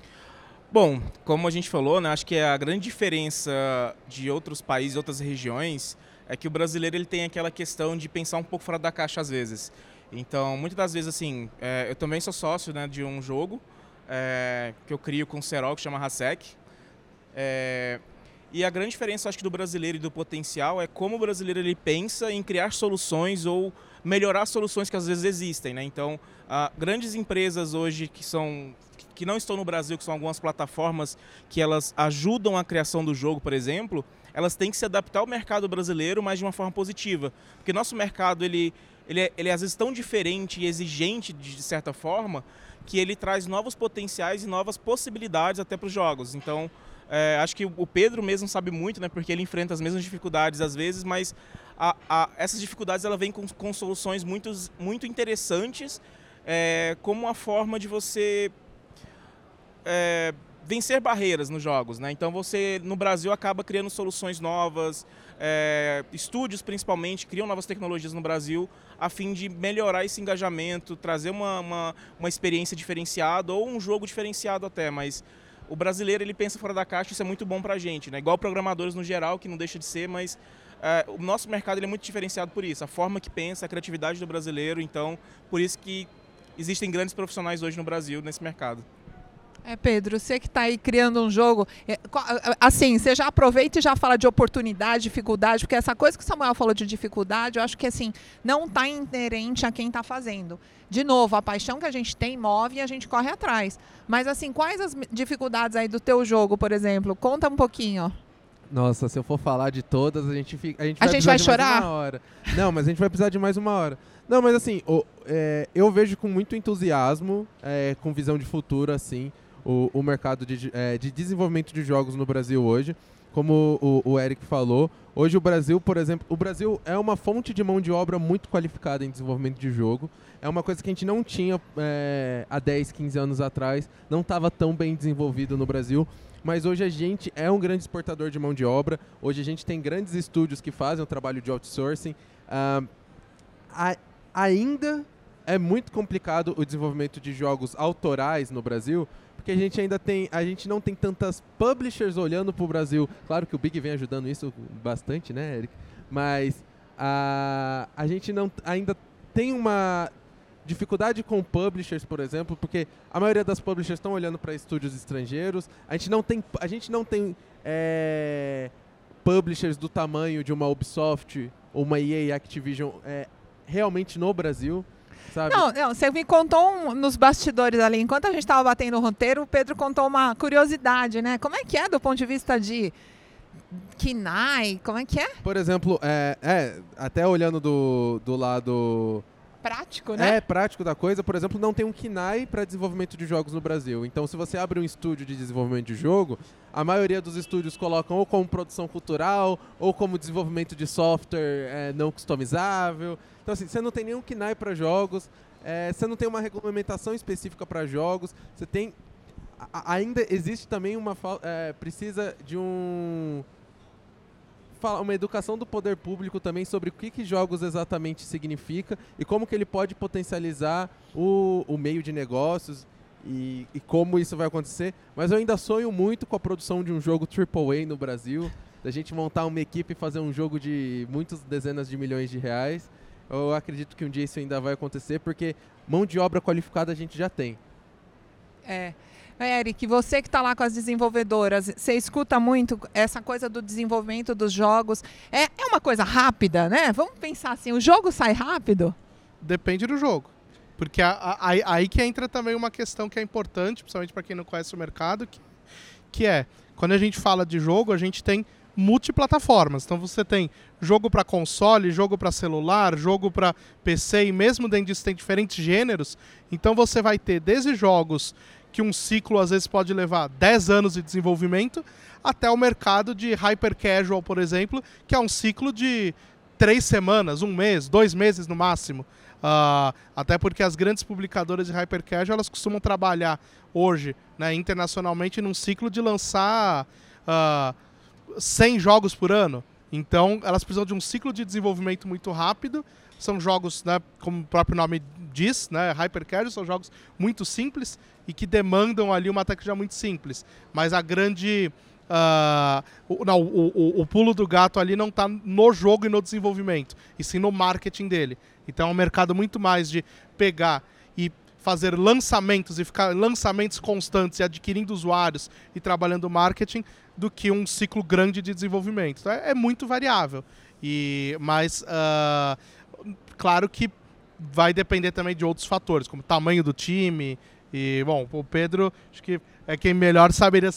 Bom, como a gente falou, né, acho que a grande diferença de outros países, outras regiões, é que o brasileiro ele tem aquela questão de pensar um pouco fora da caixa às vezes. Então, muitas das vezes, assim, é, eu também sou sócio né, de um jogo é, que eu crio com o Serol, que chama Hasek. É, e a grande diferença, acho que, do brasileiro e do potencial é como o brasileiro ele pensa em criar soluções ou melhorar soluções que às vezes existem. Né? Então, grandes empresas hoje que são que não estão no Brasil, que são algumas plataformas que elas ajudam a criação do jogo, por exemplo, elas têm que se adaptar ao mercado brasileiro, mas de uma forma positiva. Porque nosso mercado, ele, ele, é, ele é às vezes tão diferente e exigente, de certa forma, que ele traz novos potenciais e novas possibilidades até para os jogos. Então, é, acho que o Pedro mesmo sabe muito, né, porque ele enfrenta as mesmas dificuldades às vezes, mas a, a, essas dificuldades ela vem com, com soluções muito, muito interessantes, é, como uma forma de você é, vencer barreiras nos jogos, né? Então você no Brasil acaba criando soluções novas, é, estúdios principalmente criam novas tecnologias no Brasil a fim de melhorar esse engajamento, trazer uma, uma, uma experiência diferenciada ou um jogo diferenciado até, mas o brasileiro ele pensa fora da caixa, isso é muito bom para a gente, né? Igual programadores no geral, que não deixa de ser, mas é, o nosso mercado ele é muito diferenciado por isso, a forma que pensa, a criatividade do brasileiro, então por isso que existem grandes profissionais hoje no Brasil nesse mercado. É, Pedro, você que está aí criando um jogo, é, assim, você já aproveita e já fala de oportunidade, dificuldade, porque essa coisa que o Samuel falou de dificuldade, eu acho que assim, não está inerente a quem está fazendo. De novo, a paixão que a gente tem move e a gente corre atrás. Mas assim, quais as dificuldades aí do teu jogo, por exemplo? Conta um pouquinho. Nossa, se eu for falar de todas, a gente fica. A gente vai, a gente vai chorar? uma hora. Não, mas a gente vai precisar de mais uma hora. Não, mas assim, o, é, eu vejo com muito entusiasmo, é, com visão de futuro, assim, o, o mercado de, é, de desenvolvimento de jogos no Brasil hoje. Como o, o, Eric falou, hoje o Brasil, por exemplo, o Brasil é uma fonte de mão de obra muito qualificada em desenvolvimento de jogo. É uma coisa que a gente não tinha é, há 10, 15 anos atrás, não estava tão bem desenvolvido no Brasil. Mas hoje a gente é um grande exportador de mão de obra. Hoje a gente tem grandes estúdios que fazem o trabalho de outsourcing. A, ainda é muito complicado o desenvolvimento de jogos autorais no Brasil, porque a gente ainda tem, a gente não tem tantas publishers olhando para o Brasil. Claro que o Big vem ajudando isso bastante, né, Eric? Mas a, a gente não ainda tem uma dificuldade com publishers, por exemplo, porque a maioria das publishers estão olhando para estúdios estrangeiros. A gente não tem, a gente não tem é, publishers do tamanho de uma Ubisoft ou uma EA Activision é, realmente no Brasil sabe? Não, não, você me contou um, nos bastidores ali, enquanto a gente estava batendo o roteiro, o Pedro contou uma curiosidade, né? Como é que é do ponto de vista de KINAI? Como é que é? Por exemplo, é, é até olhando do, do lado prático, né? É, prático da coisa. Por exemplo, não tem um KINAI para desenvolvimento de jogos no Brasil. Então, se você abre um estúdio de desenvolvimento de jogo, a maioria dos estúdios colocam ou como produção cultural, ou como desenvolvimento de software é, não customizável. Então, assim, você não tem nenhum KINAI para jogos, é, você não tem uma regulamentação específica para jogos, você tem... A, ainda existe também uma... É, precisa de um uma educação do poder público também sobre o que, que jogos exatamente significa e como que ele pode potencializar o, o meio de negócios e, e, como isso vai acontecer. Mas eu ainda sonho muito com a produção de um jogo AAA no Brasil, da gente montar uma equipe e fazer um jogo de muitas dezenas de milhões de reais. Eu acredito que um dia isso ainda vai acontecer, porque mão de obra qualificada a gente já tem. É. Eric, você que está lá com as desenvolvedoras, você escuta muito essa coisa do desenvolvimento dos jogos. É, é uma coisa rápida, né? Vamos pensar assim, o jogo sai rápido? Depende do jogo. Porque a, a, a, aí que entra também uma questão que é importante, principalmente para quem não conhece o mercado, que, que é, quando a gente fala de jogo, a gente tem multiplataformas. Então você tem jogo para console, jogo para celular, jogo para PC e mesmo dentro disso tem diferentes gêneros. Então você vai ter desde jogos que um ciclo às vezes pode levar 10 anos de desenvolvimento, até o mercado de hyper casual, por exemplo, que é um ciclo de três semanas, um mês, dois meses no máximo. Uh, até porque as grandes publicadoras de hyper casual elas costumam trabalhar hoje, né, internacionalmente, num ciclo de lançar uh, ah, 100 jogos por ano. Então, elas precisam de um ciclo de desenvolvimento muito rápido. São jogos, né, como o próprio nome diz, né, hyper casual, são jogos muito simples e que demandam ali uma técnica muito simples. Mas a grande. Uh, não, o, o, o, pulo do gato ali não está no jogo e no desenvolvimento, e sim no marketing dele. Então é um mercado muito mais de pegar e fazer lançamentos e ficar lançamentos constantes e adquirindo usuários e trabalhando marketing do que um ciclo grande de desenvolvimento. Então, é, é muito variável. E, mas, uh, claro que vai depender também de outros fatores, como tamanho do time. E, bom, o Pedro, acho que é quem melhor saberia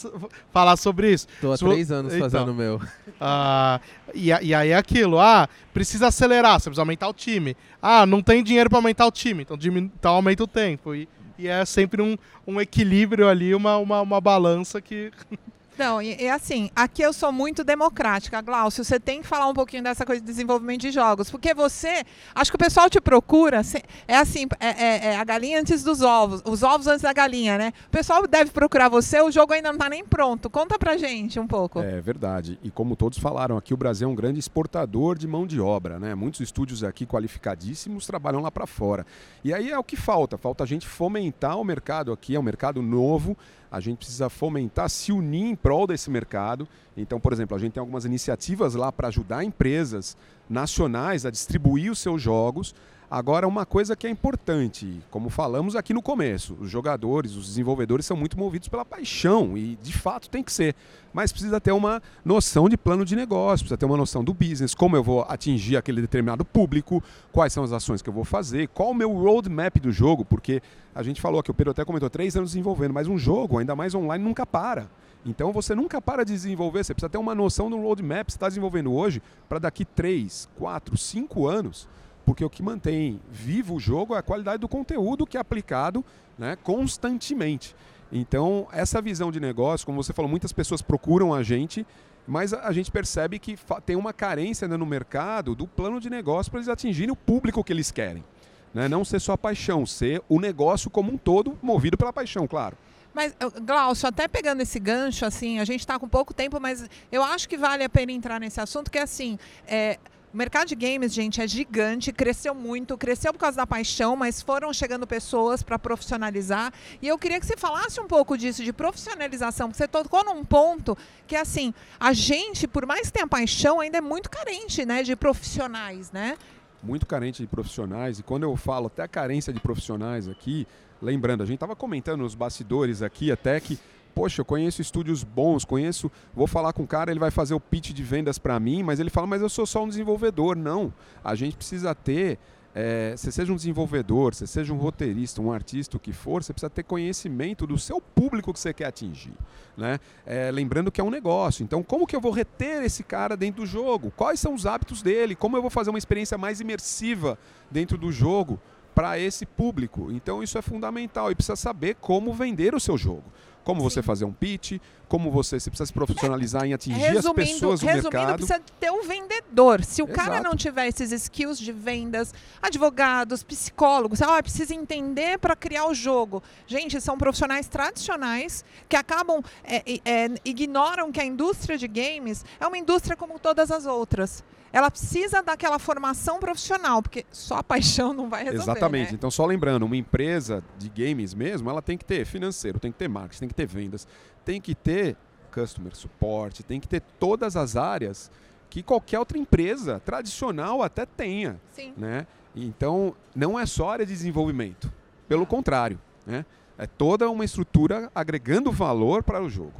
falar sobre isso. Estou há três anos então, fazendo o meu. Uh, e, e, aí é aquilo, ah, precisa acelerar, você precisa aumentar o time. Ah, não tem dinheiro para aumentar o time, então, então aumenta o tempo. E, e é sempre um, um equilíbrio ali, uma, uma, uma balança que Não, e, e, assim, aqui eu sou muito democrática, Glaucio. Você tem que falar um pouquinho dessa coisa de desenvolvimento de jogos, porque você, acho que o pessoal te procura, é assim, é, é, é, a galinha antes dos ovos, os ovos antes da galinha, né? O pessoal deve procurar você, o jogo ainda não está nem pronto. Conta pra gente um pouco. É verdade. E como todos falaram, aqui o Brasil é um grande exportador de mão de obra, né? Muitos estúdios aqui qualificadíssimos trabalham lá para fora. E aí é o que falta, falta a gente fomentar o mercado aqui, é um mercado novo a gente precisa fomentar, se unir em prol desse mercado. Então, por exemplo, a gente tem algumas iniciativas lá para ajudar empresas nacionais a distribuir os seus jogos. Agora, uma coisa que é importante, como falamos aqui no começo, os jogadores, os desenvolvedores são muito movidos pela paixão e de fato tem que ser mas precisa ter uma noção de plano de negócio, precisa ter uma noção do business, como eu vou atingir aquele determinado público, quais são as ações que eu vou fazer, qual o meu roadmap do jogo, porque a gente falou aqui, o Pedro até comentou, três anos desenvolvendo, mas um jogo, ainda mais online, nunca para. Então você nunca para de desenvolver, você precisa ter uma noção do roadmap que você está desenvolvendo hoje para daqui três, quatro, cinco anos, porque o que mantém vivo o jogo é a qualidade do conteúdo que é aplicado né, constantemente. Então, essa visão de negócio, como você falou, muitas pessoas procuram a gente, mas a gente percebe que tem uma carência ainda no mercado do plano de negócio para eles atingirem o público que eles querem. Né? Não ser só a paixão, ser o negócio como um todo, movido pela paixão, claro. Mas, Glaucio, até pegando esse gancho, assim, a gente está com pouco tempo, mas eu acho que vale a pena entrar nesse assunto, que é assim, é, o mercado de games, gente, é gigante, cresceu muito, cresceu por causa da paixão, mas foram chegando pessoas para profissionalizar. E eu queria que você falasse um pouco disso, de profissionalização, porque você tocou num ponto que, assim, a gente, por mais que tenha paixão, ainda é muito carente né, de profissionais, né? Muito carente de profissionais. E quando eu falo até a carência de profissionais aqui, lembrando, a gente estava comentando nos bastidores aqui até que poxa, eu conheço estúdios bons, conheço, vou falar com o cara, ele vai fazer o pitch de vendas para mim, mas ele fala, mas eu sou só um desenvolvedor. Não, a gente precisa ter, é, você seja um desenvolvedor, você seja um roteirista, um artista, o que for, você precisa ter conhecimento do seu público que você quer atingir. Né? É, lembrando que é um negócio, então como que eu vou reter esse cara dentro do jogo? Quais são os hábitos dele? Como eu vou fazer uma experiência mais imersiva dentro do jogo? Para esse público. Então isso é fundamental e precisa saber como vender o seu jogo como Sim. você fazer um pitch, como você, você precisa se profissionalizar em atingir as pessoas do resumindo, mercado. precisa ter um vendedor. Se o Exato. cara não tiver esses skills de vendas, advogados, psicólogos, ah, precisa entender para criar o jogo. Gente, são profissionais tradicionais que acabam, é, é, ignoram que a indústria de games é uma indústria como todas as outras ela precisa daquela formação profissional, porque só a paixão não vai resolver. Exatamente. Né? Então, só lembrando, uma empresa de games mesmo, ela tem que ter financeiro, tem que ter marketing, tem que ter vendas, tem que ter customer support, tem que ter todas as áreas que qualquer outra empresa tradicional até tenha. Sim. Né? Então, não é só área de desenvolvimento. Pelo contrário, né? é toda uma estrutura agregando valor para o jogo.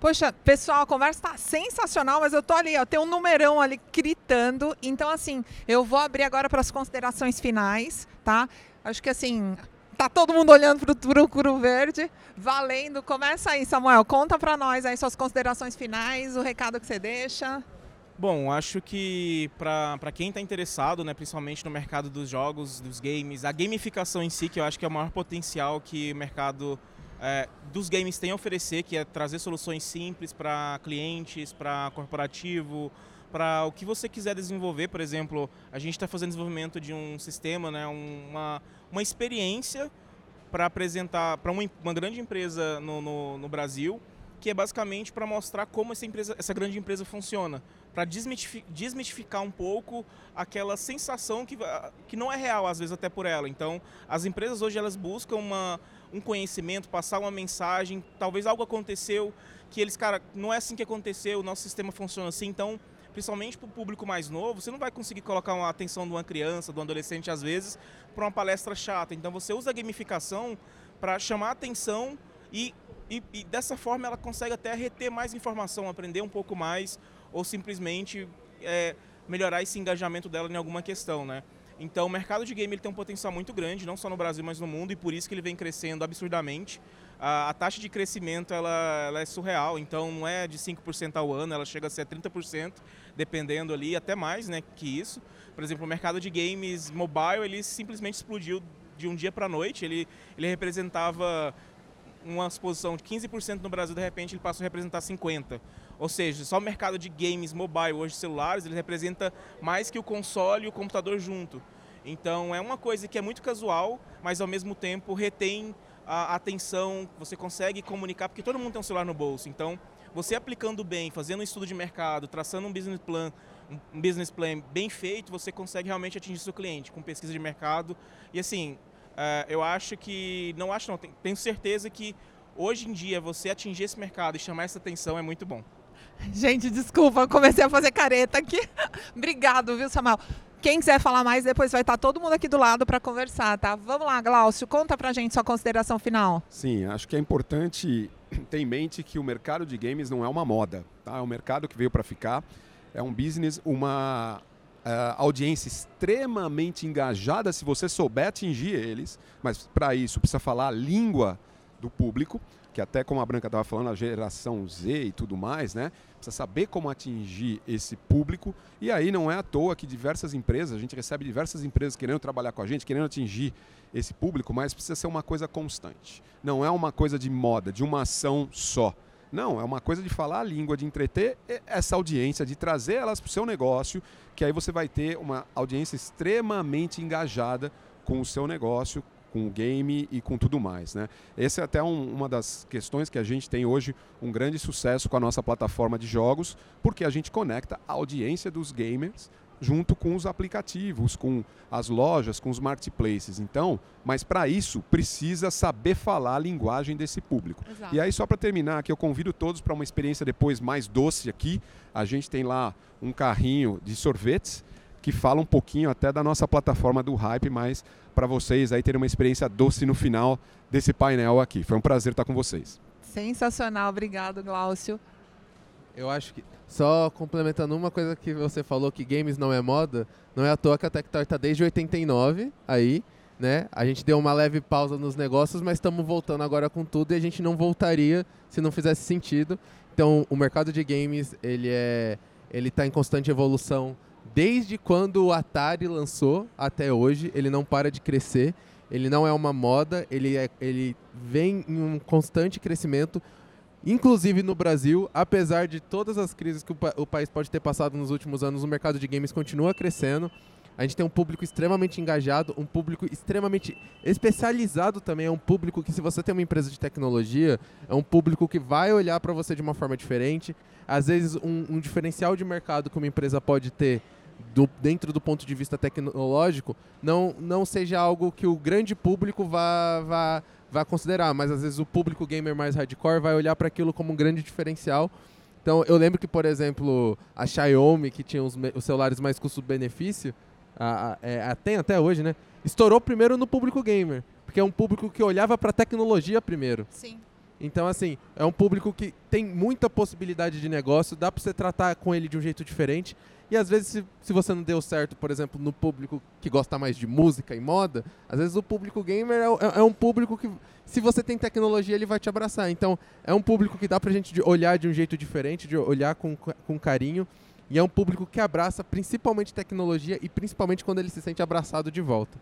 Poxa, pessoal, a conversa está sensacional, mas eu tô ali, ó, tem um numerão ali gritando. Então, assim, eu vou abrir agora para as considerações finais, tá? Acho que assim, tá todo mundo olhando para o Curo Verde. Valendo. Começa aí, Samuel. Conta para nós aí suas considerações finais, o recado que você deixa. Bom, acho que para quem está interessado, né, principalmente no mercado dos jogos, dos games, a gamificação em si, que eu acho que é o maior potencial que o mercado é, dos games tem a oferecer, que é trazer soluções simples para clientes, para corporativo, para o que você quiser desenvolver. Por exemplo, a gente está fazendo desenvolvimento de um sistema, né, uma, uma experiência para apresentar para uma, uma, grande empresa no, no, no Brasil, que é basicamente para mostrar como essa, empresa, essa grande empresa funciona, para desmitificar, desmitificar um pouco aquela sensação que, que não é real, às vezes, até por ela. Então, as empresas hoje elas buscam uma um conhecimento, passar uma mensagem, talvez algo aconteceu que eles, cara, não é assim que aconteceu, o nosso sistema funciona assim, então, principalmente para o público mais novo, você não vai conseguir colocar uma atenção de uma criança, de um adolescente, às vezes, para uma palestra chata. Então, você usa a gamificação para chamar a atenção e e, e, dessa forma ela consegue até reter mais informação, aprender um pouco mais, ou simplesmente é, melhorar esse engajamento dela em alguma questão, né? Então, o mercado de game ele tem um potencial muito grande, não só no Brasil, mas no mundo, e por isso que ele vem crescendo absurdamente. A, a taxa de crescimento ela, ela, é surreal, então não é de 5% ao ano, ela chega a ser 30%, dependendo ali, até mais né, que isso. Por exemplo, o mercado de games mobile, ele simplesmente explodiu de um dia para a noite, ele, ele representava uma exposição de 15% no Brasil, de repente ele passou a representar 50%. Ou seja, só o mercado de games mobile, hoje celulares, ele representa mais que o console e o computador junto. Então é uma coisa que é muito casual, mas ao mesmo tempo retém a atenção, você consegue comunicar, porque todo mundo tem um celular no bolso. Então, você aplicando bem, fazendo um estudo de mercado, traçando um business plan, um business plan bem feito, você consegue realmente atingir seu cliente com pesquisa de mercado. E assim, uh, eu acho que, não acho não, tenho certeza que hoje em dia você atingir esse mercado e chamar essa atenção é muito bom. Gente, desculpa, comecei a fazer careta aqui. Obrigado, viu, Samuel? Quem quiser falar mais, depois vai estar todo mundo aqui do lado para conversar, tá? Vamos lá, Glaucio, conta pra gente sua consideração final. Sim, acho que é importante ter em mente que o mercado de games não é uma moda, tá? É um mercado que veio para ficar, é um business, uma uh, audiência extremamente engajada se você souber atingir eles, mas para isso precisa falar a língua do público que até como a Branca estava falando, a geração Z e tudo mais, né? Precisa saber como atingir esse público. E aí não é à toa que diversas empresas, a gente recebe diversas empresas querendo trabalhar com a gente, querendo atingir esse público, mas precisa ser uma coisa constante. Não é uma coisa de moda, de uma ação só. Não, é uma coisa de falar a língua, de entreter essa audiência, de trazer elas para o seu negócio, que aí você vai ter uma audiência extremamente engajada com o seu negócio, com o game e com tudo mais. Né? Essa é até um, uma das questões que a gente tem hoje um grande sucesso com a nossa plataforma de jogos, porque a gente conecta a audiência dos gamers junto com os aplicativos, com as lojas, com os marketplaces. Então, mas para isso precisa saber falar a linguagem desse público. Exato. E aí só para terminar, aqui eu convido todos para uma experiência depois mais doce aqui. A gente tem lá um carrinho de sorvetes que fala um pouquinho até da nossa plataforma do Hype, mas para vocês aí terem uma experiência doce no final desse painel aqui. Foi um prazer estar com vocês. Sensacional, obrigado, Glaucio. Eu acho que só complementando uma coisa que você falou que games não é moda, não é à toa que a Tectoy está desde 89 aí, né? A gente deu uma leve pausa nos negócios, mas estamos voltando agora com tudo e a gente não voltaria se não fizesse sentido. Então, o mercado de games, ele é ele está em constante evolução desde quando o Atari lançou até hoje, ele não para de crescer. Ele não é uma moda, ele, é, ele vem em um constante crescimento, inclusive no Brasil, apesar de todas as crises que o, pa o país pode ter passado nos últimos anos, o mercado de games continua crescendo. A gente tem um público extremamente engajado, um público extremamente especializado também. É um público que, se você tem uma empresa de tecnologia, é um público que vai olhar para você de uma forma diferente. Às vezes, um, um diferencial de mercado que uma empresa pode ter do, dentro do ponto de vista tecnológico, não, não seja algo que o grande público vá, vá, vá considerar, mas às vezes o público gamer mais hardcore vai olhar para aquilo como um grande diferencial. Então, eu lembro que, por exemplo, a Xiaomi, que tinha os, os celulares mais custo-benefício, a, a, é, tem até hoje, né? Estourou primeiro no público gamer, porque é um público que olhava para tecnologia primeiro. Sim. Então, assim, é um público que tem muita possibilidade de negócio, dá para você tratar com ele de um jeito diferente. E às vezes, se, se você não deu certo, por exemplo, no público que gosta mais de música e moda, às vezes o público gamer é, é, é um público que, se você tem tecnologia, ele vai te abraçar. Então, é um público que dá pra gente olhar de um jeito diferente, de olhar com, com carinho. E é um público que abraça principalmente tecnologia e principalmente quando ele se sente abraçado de volta.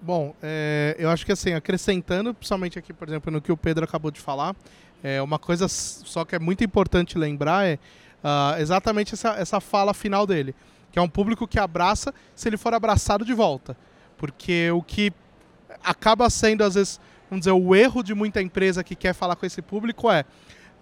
Bom, é, eu acho que assim, acrescentando, principalmente aqui, por exemplo, no que o Pedro acabou de falar, é, uma coisa só que é muito importante lembrar é uh, exatamente essa, essa fala final dele, que é um público que abraça se ele for abraçado de volta. Porque o que acaba sendo, às vezes, vamos dizer, o erro de muita empresa que quer falar com esse público é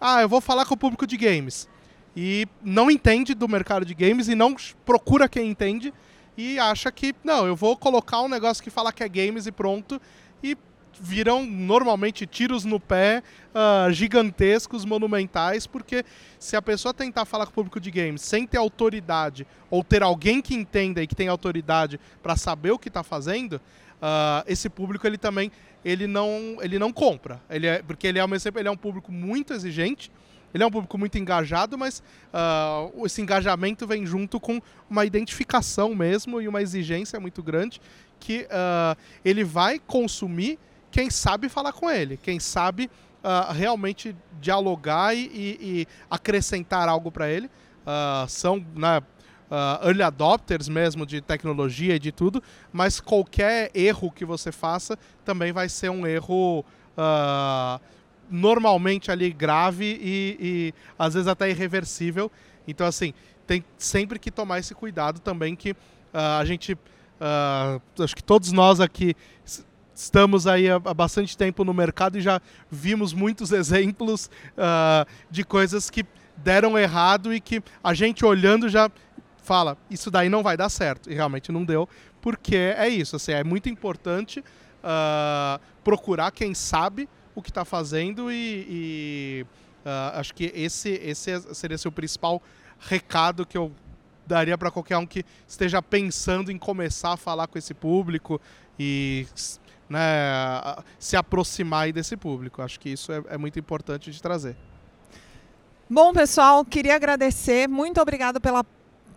ah, eu vou falar com o público de games. E não entende do mercado de games e não procura quem entende e acha que, não, eu vou colocar um negócio que fala que é games e pronto. E viram normalmente tiros no pé uh, gigantescos, monumentais, porque se a pessoa tentar falar com o público de games sem ter autoridade ou ter alguém que entenda e que tenha autoridade para saber o que está fazendo, uh, esse público ele também ele não, ele não compra. Ele é, porque ele é, exemplo, ele é um público muito exigente, ele é um público muito engajado, mas uh, esse engajamento vem junto com uma identificação mesmo e uma exigência muito grande que uh, ele vai consumir quem sabe falar com ele, quem sabe uh, realmente dialogar e, e, acrescentar algo para ele. são né, early adopters mesmo de tecnologia e de tudo, mas qualquer erro que você faça também vai ser um erro normalmente ali grave e, e às vezes até irreversível. Então, assim, tem sempre que tomar esse cuidado também que uh, a gente, uh, acho que todos nós aqui estamos aí há, bastante tempo no mercado e já vimos muitos exemplos uh, de coisas que deram errado e que a gente olhando já fala, isso daí não vai dar certo. E realmente não deu, porque é isso, assim, é muito importante procurar quem sabe o que está fazendo e, e uh, acho que esse, esse seria seu principal recado que eu daria para qualquer um que esteja pensando em começar a falar com esse público e né, se aproximar desse público. Acho que isso é, é muito importante de trazer. Bom, pessoal, queria agradecer. Muito obrigado pela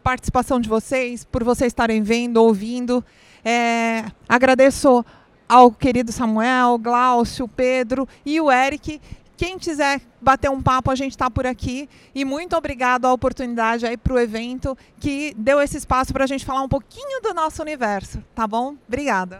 participação de vocês, por vocês estarem vendo, ouvindo. É, agradeço ao querido Samuel, Glaucio, Pedro e o Eric. Quem quiser bater um papo, a gente está por aqui. E muito obrigado a oportunidade aí para o evento que deu esse espaço para a gente falar um pouquinho do nosso universo, tá bom? Obrigada.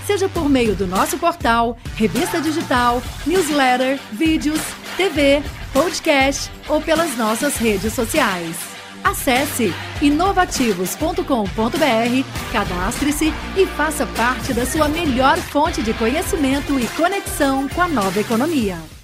seja por meio do nosso portal, revista digital, newsletter, vídeos, TV, podcast ou pelas nossas redes sociais. Acesse inovativos.com.br, cadastre-se e faça parte da sua melhor fonte de conhecimento e conexão com a nova economia.